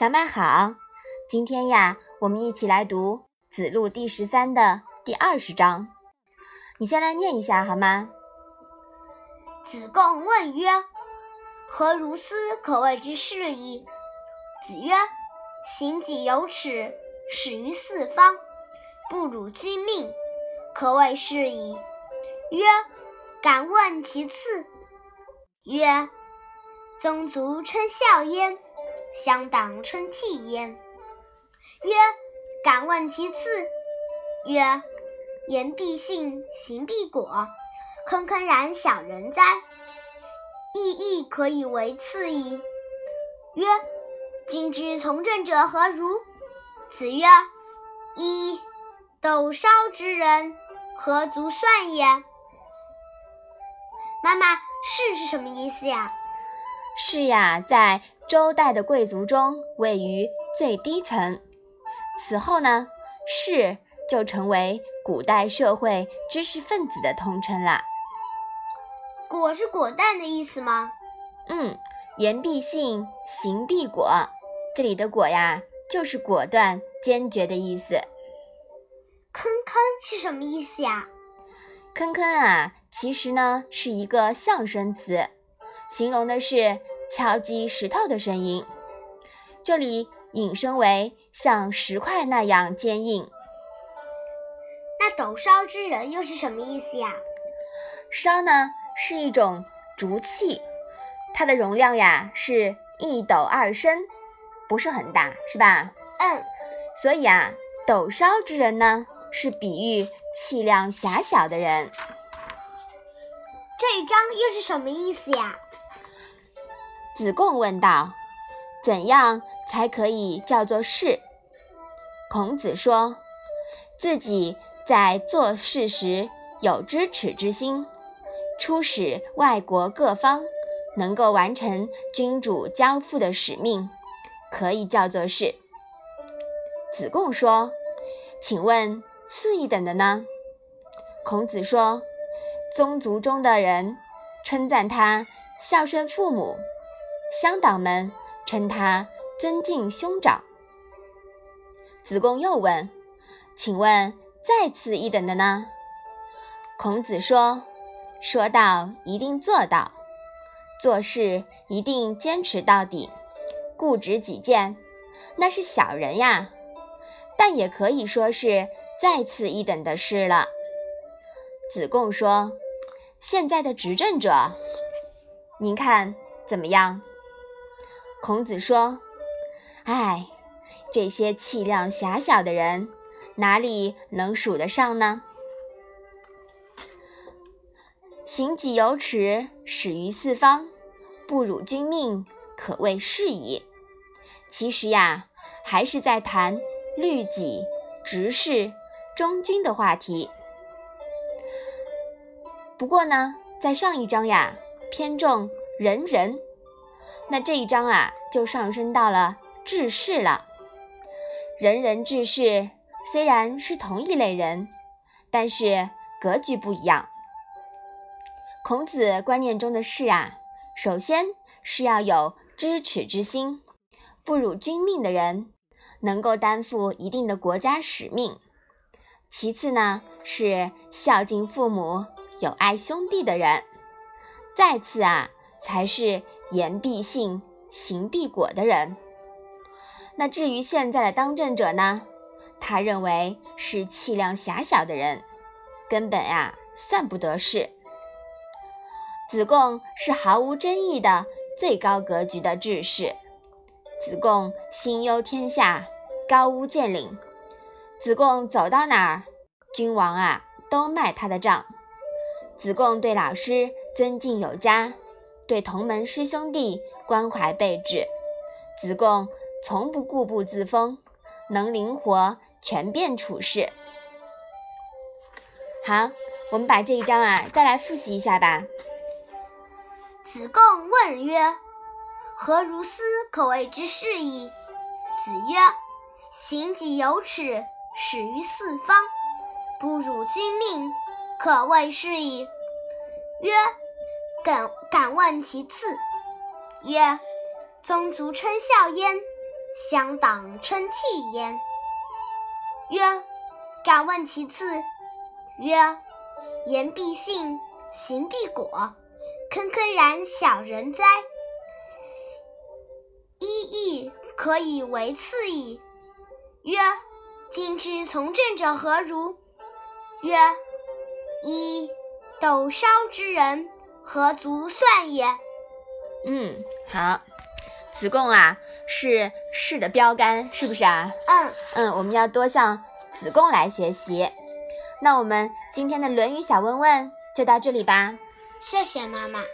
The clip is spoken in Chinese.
小麦好，今天呀，我们一起来读《子路》第十三的第二十章。你先来念一下好吗？子贡问曰：“何如斯可谓之是矣？”子曰：“行己有耻，始于四方，不辱君命，可谓是矣。”曰：“敢问其次。”曰：“宗族称孝焉。”乡党称悌焉。曰：敢问其次。曰：言必信，行必果，坑坑然小人哉！亦亦可以为次矣。曰：今之从政者何如？子曰：一斗烧之人，何足算也？妈妈，是是什么意思呀？是呀，在周代的贵族中位于最低层。此后呢，士就成为古代社会知识分子的通称啦。果是果断的意思吗？嗯，言必信，行必果。这里的果呀，就是果断、坚决的意思。坑坑是什么意思呀？坑坑啊，其实呢是一个象声词。形容的是敲击石头的声音，这里引申为像石块那样坚硬。那斗烧之人又是什么意思呀？烧呢是一种竹器，它的容量呀是一斗二升，不是很大，是吧？嗯。所以啊，斗烧之人呢是比喻气量狭小的人。这一章又是什么意思呀？子贡问道：“怎样才可以叫做士？”孔子说：“自己在做事时有知耻之心，出使外国各方，能够完成君主交付的使命，可以叫做士。”子贡说：“请问次一等的呢？”孔子说：“宗族中的人称赞他孝顺父母。”乡党们称他尊敬兄长。子贡又问：“请问再次一等的呢？”孔子说：“说到一定做到，做事一定坚持到底，固执己见，那是小人呀。但也可以说是再次一等的事了。”子贡说：“现在的执政者，您看怎么样？”孔子说：“哎，这些气量狭小的人，哪里能数得上呢？行己有耻，始于四方，不辱君命，可谓是矣。”其实呀，还是在谈律己、直事、忠君的话题。不过呢，在上一章呀，偏重仁人。那这一章啊，就上升到了治世了。仁人治世虽然是同一类人，但是格局不一样。孔子观念中的士啊，首先是要有知耻之心，不辱君命的人，能够担负一定的国家使命。其次呢，是孝敬父母、友爱兄弟的人。再次啊，才是。言必信，行必果的人。那至于现在的当政者呢？他认为是气量狭小的人，根本呀算不得事。子贡是毫无争议的最高格局的志士。子贡心忧天下，高屋建瓴。子贡走到哪儿，君王啊都卖他的账。子贡对老师尊敬有加。对同门师兄弟关怀备至，子贡从不固步自封，能灵活权变处事。好，我们把这一章啊再来复习一下吧。子贡问曰：“何如斯可谓之是矣？”子曰：“行己有耻，始于四方，不辱君命，可谓是矣。”曰。敢敢问其次，曰：宗族称孝焉，乡党称器焉。曰：敢问其次。曰：言必信，行必果。坑坑然小人哉！一义可以为次矣。曰：今之从政者何如？曰：一斗烧之人，何足算也？嗯，好。子贡啊，是士的标杆，是不是啊？嗯嗯，我们要多向子贡来学习。那我们今天的《论语》小问问就到这里吧。谢谢妈妈。